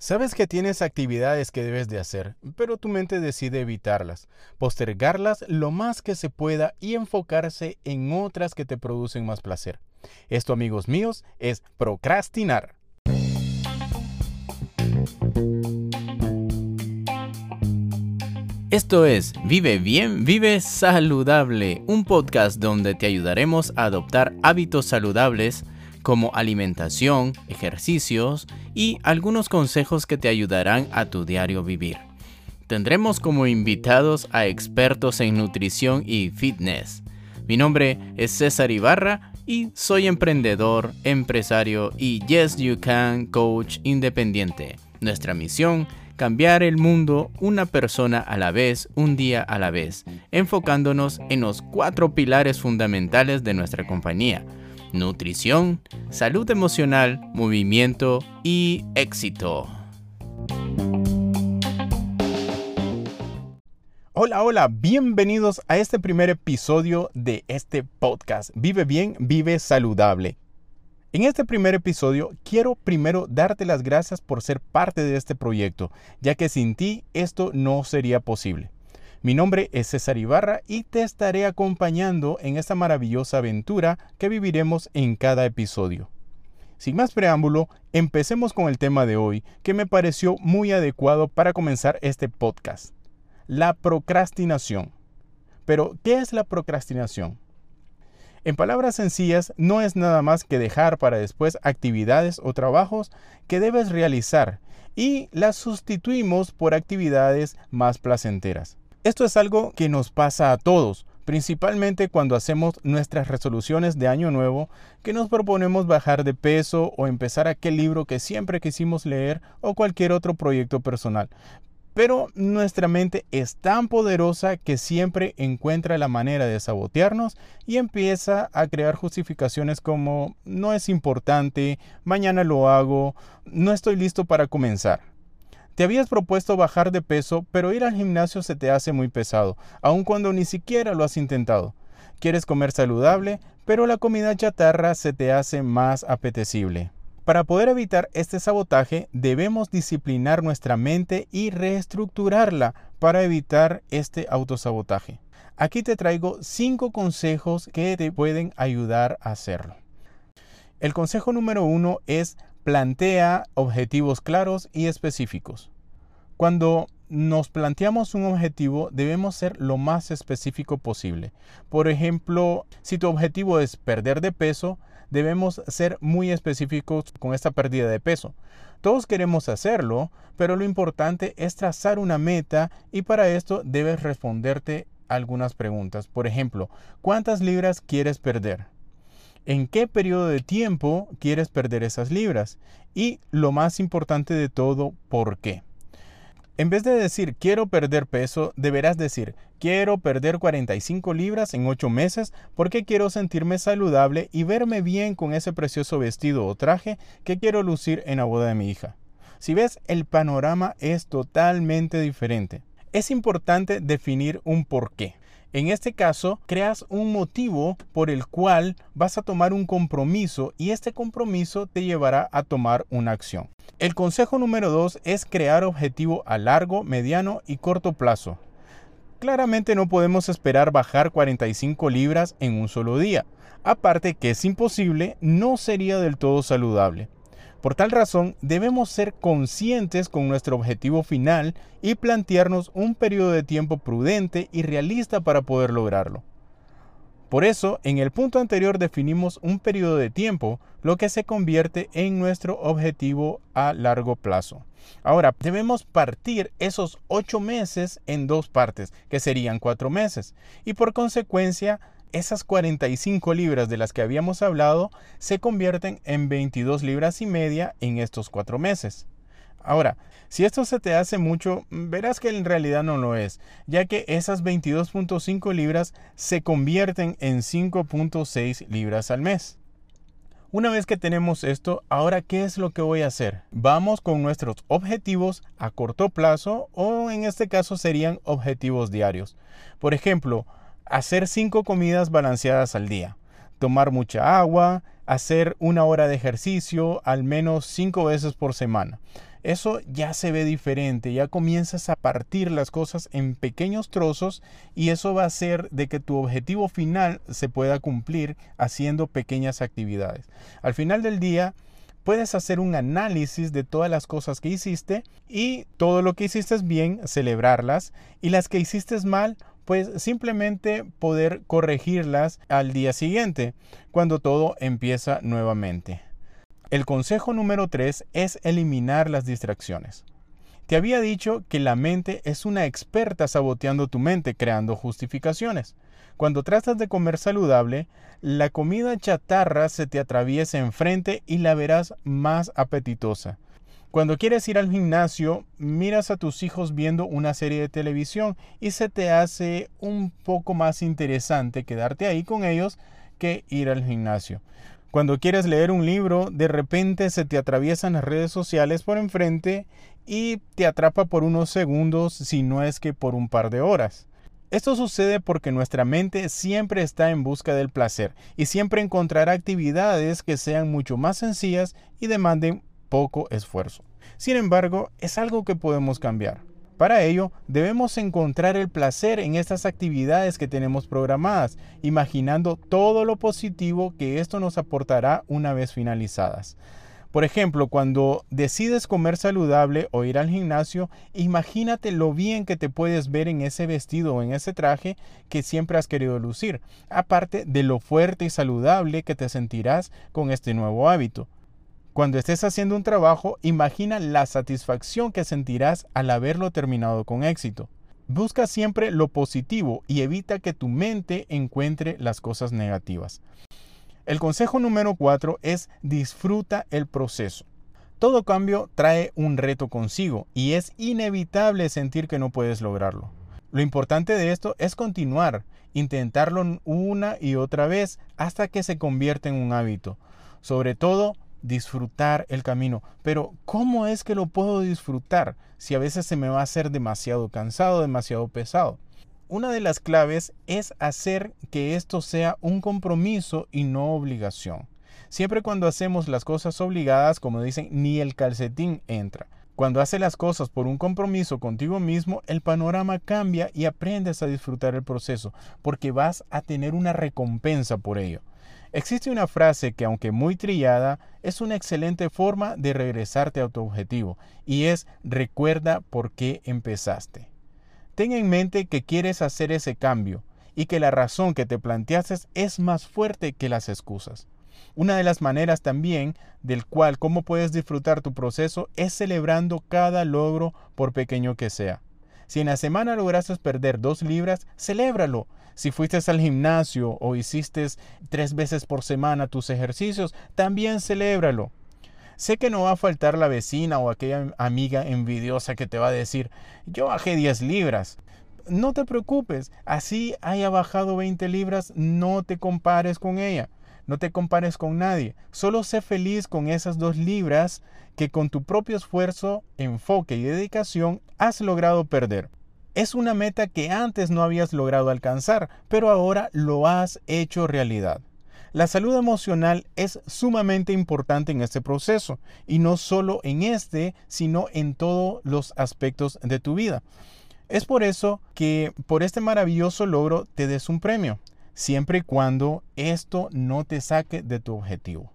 Sabes que tienes actividades que debes de hacer, pero tu mente decide evitarlas, postergarlas lo más que se pueda y enfocarse en otras que te producen más placer. Esto, amigos míos, es procrastinar. Esto es Vive bien, vive saludable, un podcast donde te ayudaremos a adoptar hábitos saludables como alimentación, ejercicios y algunos consejos que te ayudarán a tu diario vivir. Tendremos como invitados a expertos en nutrición y fitness. Mi nombre es César Ibarra y soy emprendedor, empresario y Yes You Can coach independiente. Nuestra misión, cambiar el mundo una persona a la vez, un día a la vez, enfocándonos en los cuatro pilares fundamentales de nuestra compañía nutrición, salud emocional, movimiento y éxito. Hola, hola, bienvenidos a este primer episodio de este podcast. Vive bien, vive saludable. En este primer episodio quiero primero darte las gracias por ser parte de este proyecto, ya que sin ti esto no sería posible. Mi nombre es César Ibarra y te estaré acompañando en esta maravillosa aventura que viviremos en cada episodio. Sin más preámbulo, empecemos con el tema de hoy que me pareció muy adecuado para comenzar este podcast. La procrastinación. Pero, ¿qué es la procrastinación? En palabras sencillas, no es nada más que dejar para después actividades o trabajos que debes realizar y las sustituimos por actividades más placenteras. Esto es algo que nos pasa a todos, principalmente cuando hacemos nuestras resoluciones de año nuevo, que nos proponemos bajar de peso o empezar aquel libro que siempre quisimos leer o cualquier otro proyecto personal. Pero nuestra mente es tan poderosa que siempre encuentra la manera de sabotearnos y empieza a crear justificaciones como no es importante, mañana lo hago, no estoy listo para comenzar. Te habías propuesto bajar de peso, pero ir al gimnasio se te hace muy pesado, aun cuando ni siquiera lo has intentado. Quieres comer saludable, pero la comida chatarra se te hace más apetecible. Para poder evitar este sabotaje, debemos disciplinar nuestra mente y reestructurarla para evitar este autosabotaje. Aquí te traigo 5 consejos que te pueden ayudar a hacerlo. El consejo número uno es plantea objetivos claros y específicos. Cuando nos planteamos un objetivo, debemos ser lo más específico posible. Por ejemplo, si tu objetivo es perder de peso, debemos ser muy específicos con esta pérdida de peso. Todos queremos hacerlo, pero lo importante es trazar una meta y para esto debes responderte algunas preguntas. Por ejemplo, ¿cuántas libras quieres perder? En qué periodo de tiempo quieres perder esas libras y lo más importante de todo, ¿por qué? En vez de decir quiero perder peso, deberás decir quiero perder 45 libras en 8 meses porque quiero sentirme saludable y verme bien con ese precioso vestido o traje que quiero lucir en la boda de mi hija. Si ves, el panorama es totalmente diferente. Es importante definir un por qué. En este caso, creas un motivo por el cual vas a tomar un compromiso y este compromiso te llevará a tomar una acción. El consejo número dos es crear objetivo a largo, mediano y corto plazo. Claramente no podemos esperar bajar 45 libras en un solo día. Aparte que es imposible, no sería del todo saludable. Por tal razón, debemos ser conscientes con nuestro objetivo final y plantearnos un periodo de tiempo prudente y realista para poder lograrlo. Por eso, en el punto anterior definimos un periodo de tiempo, lo que se convierte en nuestro objetivo a largo plazo. Ahora, debemos partir esos ocho meses en dos partes, que serían cuatro meses, y por consecuencia esas 45 libras de las que habíamos hablado se convierten en 22 libras y media en estos cuatro meses. Ahora, si esto se te hace mucho, verás que en realidad no lo es, ya que esas 22.5 libras se convierten en 5.6 libras al mes. Una vez que tenemos esto, ahora ¿qué es lo que voy a hacer? Vamos con nuestros objetivos a corto plazo o en este caso serían objetivos diarios. Por ejemplo, hacer cinco comidas balanceadas al día. tomar mucha agua, hacer una hora de ejercicio al menos cinco veces por semana. Eso ya se ve diferente, ya comienzas a partir las cosas en pequeños trozos y eso va a hacer de que tu objetivo final se pueda cumplir haciendo pequeñas actividades. Al final del día, puedes hacer un análisis de todas las cosas que hiciste y todo lo que hiciste bien, celebrarlas y las que hiciste mal, pues simplemente poder corregirlas al día siguiente, cuando todo empieza nuevamente. El consejo número 3 es eliminar las distracciones. Te había dicho que la mente es una experta saboteando tu mente, creando justificaciones. Cuando tratas de comer saludable, la comida chatarra se te atraviesa enfrente y la verás más apetitosa. Cuando quieres ir al gimnasio, miras a tus hijos viendo una serie de televisión y se te hace un poco más interesante quedarte ahí con ellos que ir al gimnasio. Cuando quieres leer un libro, de repente se te atraviesan las redes sociales por enfrente y te atrapa por unos segundos, si no es que por un par de horas. Esto sucede porque nuestra mente siempre está en busca del placer y siempre encontrará actividades que sean mucho más sencillas y demanden poco esfuerzo. Sin embargo, es algo que podemos cambiar. Para ello, debemos encontrar el placer en estas actividades que tenemos programadas, imaginando todo lo positivo que esto nos aportará una vez finalizadas. Por ejemplo, cuando decides comer saludable o ir al gimnasio, imagínate lo bien que te puedes ver en ese vestido o en ese traje que siempre has querido lucir, aparte de lo fuerte y saludable que te sentirás con este nuevo hábito. Cuando estés haciendo un trabajo, imagina la satisfacción que sentirás al haberlo terminado con éxito. Busca siempre lo positivo y evita que tu mente encuentre las cosas negativas. El consejo número 4 es disfruta el proceso. Todo cambio trae un reto consigo y es inevitable sentir que no puedes lograrlo. Lo importante de esto es continuar, intentarlo una y otra vez hasta que se convierta en un hábito. Sobre todo, disfrutar el camino. Pero ¿cómo es que lo puedo disfrutar si a veces se me va a hacer demasiado cansado, demasiado pesado? Una de las claves es hacer que esto sea un compromiso y no obligación. Siempre cuando hacemos las cosas obligadas, como dicen, ni el calcetín entra. Cuando haces las cosas por un compromiso contigo mismo, el panorama cambia y aprendes a disfrutar el proceso, porque vas a tener una recompensa por ello. Existe una frase que, aunque muy trillada, es una excelente forma de regresarte a tu objetivo, y es recuerda por qué empezaste. Ten en mente que quieres hacer ese cambio y que la razón que te planteaste es más fuerte que las excusas. Una de las maneras también del cual cómo puedes disfrutar tu proceso es celebrando cada logro por pequeño que sea. Si en la semana lograste perder dos libras, celébralo. Si fuiste al gimnasio o hiciste tres veces por semana tus ejercicios, también celébralo. Sé que no va a faltar la vecina o aquella amiga envidiosa que te va a decir, yo bajé 10 libras. No te preocupes, así haya bajado 20 libras, no te compares con ella. No te compares con nadie. Solo sé feliz con esas dos libras que con tu propio esfuerzo, enfoque y dedicación has logrado perder. Es una meta que antes no habías logrado alcanzar, pero ahora lo has hecho realidad. La salud emocional es sumamente importante en este proceso, y no solo en este, sino en todos los aspectos de tu vida. Es por eso que por este maravilloso logro te des un premio siempre y cuando esto no te saque de tu objetivo.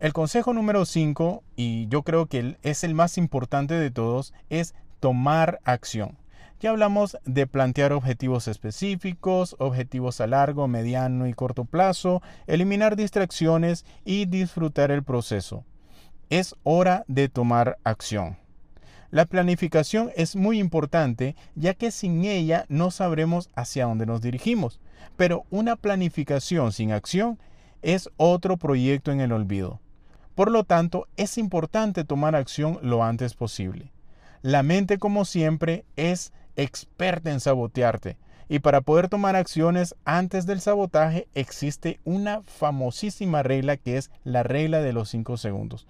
El consejo número 5, y yo creo que es el más importante de todos, es tomar acción. Ya hablamos de plantear objetivos específicos, objetivos a largo, mediano y corto plazo, eliminar distracciones y disfrutar el proceso. Es hora de tomar acción. La planificación es muy importante ya que sin ella no sabremos hacia dónde nos dirigimos. Pero una planificación sin acción es otro proyecto en el olvido. Por lo tanto, es importante tomar acción lo antes posible. La mente, como siempre, es experta en sabotearte. Y para poder tomar acciones antes del sabotaje existe una famosísima regla que es la regla de los 5 segundos.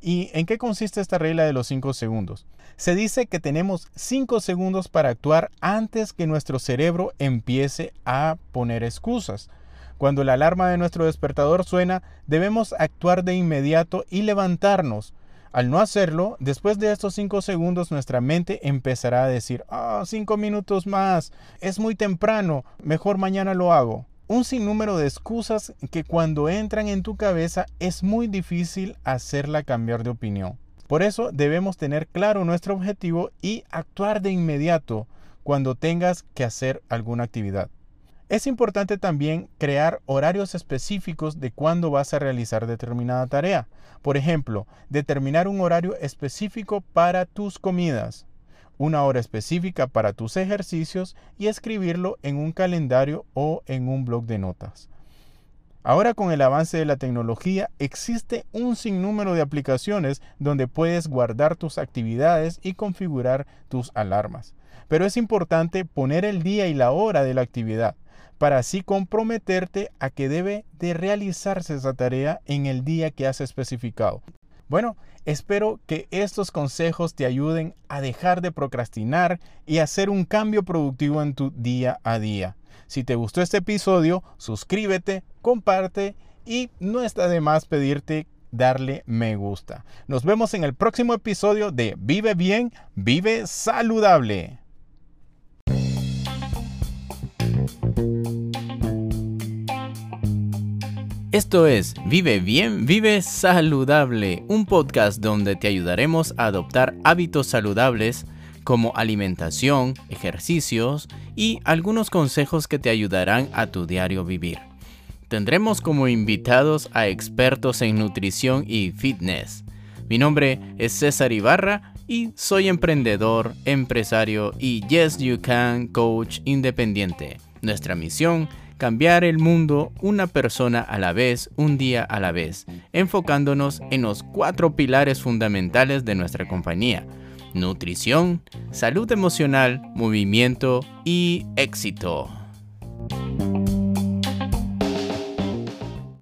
¿Y en qué consiste esta regla de los 5 segundos? Se dice que tenemos 5 segundos para actuar antes que nuestro cerebro empiece a poner excusas. Cuando la alarma de nuestro despertador suena, debemos actuar de inmediato y levantarnos. Al no hacerlo, después de estos 5 segundos nuestra mente empezará a decir, ah, 5 minutos más, es muy temprano, mejor mañana lo hago. Un sinnúmero de excusas que cuando entran en tu cabeza es muy difícil hacerla cambiar de opinión. Por eso debemos tener claro nuestro objetivo y actuar de inmediato cuando tengas que hacer alguna actividad. Es importante también crear horarios específicos de cuándo vas a realizar determinada tarea. Por ejemplo, determinar un horario específico para tus comidas, una hora específica para tus ejercicios y escribirlo en un calendario o en un blog de notas. Ahora con el avance de la tecnología existe un sinnúmero de aplicaciones donde puedes guardar tus actividades y configurar tus alarmas. Pero es importante poner el día y la hora de la actividad para así comprometerte a que debe de realizarse esa tarea en el día que has especificado. Bueno, espero que estos consejos te ayuden a dejar de procrastinar y hacer un cambio productivo en tu día a día. Si te gustó este episodio, suscríbete, comparte y no está de más pedirte darle me gusta. Nos vemos en el próximo episodio de Vive bien, vive saludable. Esto es Vive bien, vive saludable, un podcast donde te ayudaremos a adoptar hábitos saludables como alimentación, ejercicios y algunos consejos que te ayudarán a tu diario vivir. Tendremos como invitados a expertos en nutrición y fitness. Mi nombre es César Ibarra y soy emprendedor, empresario y Yes You Can coach independiente. Nuestra misión, cambiar el mundo una persona a la vez, un día a la vez, enfocándonos en los cuatro pilares fundamentales de nuestra compañía nutrición, salud emocional, movimiento y éxito.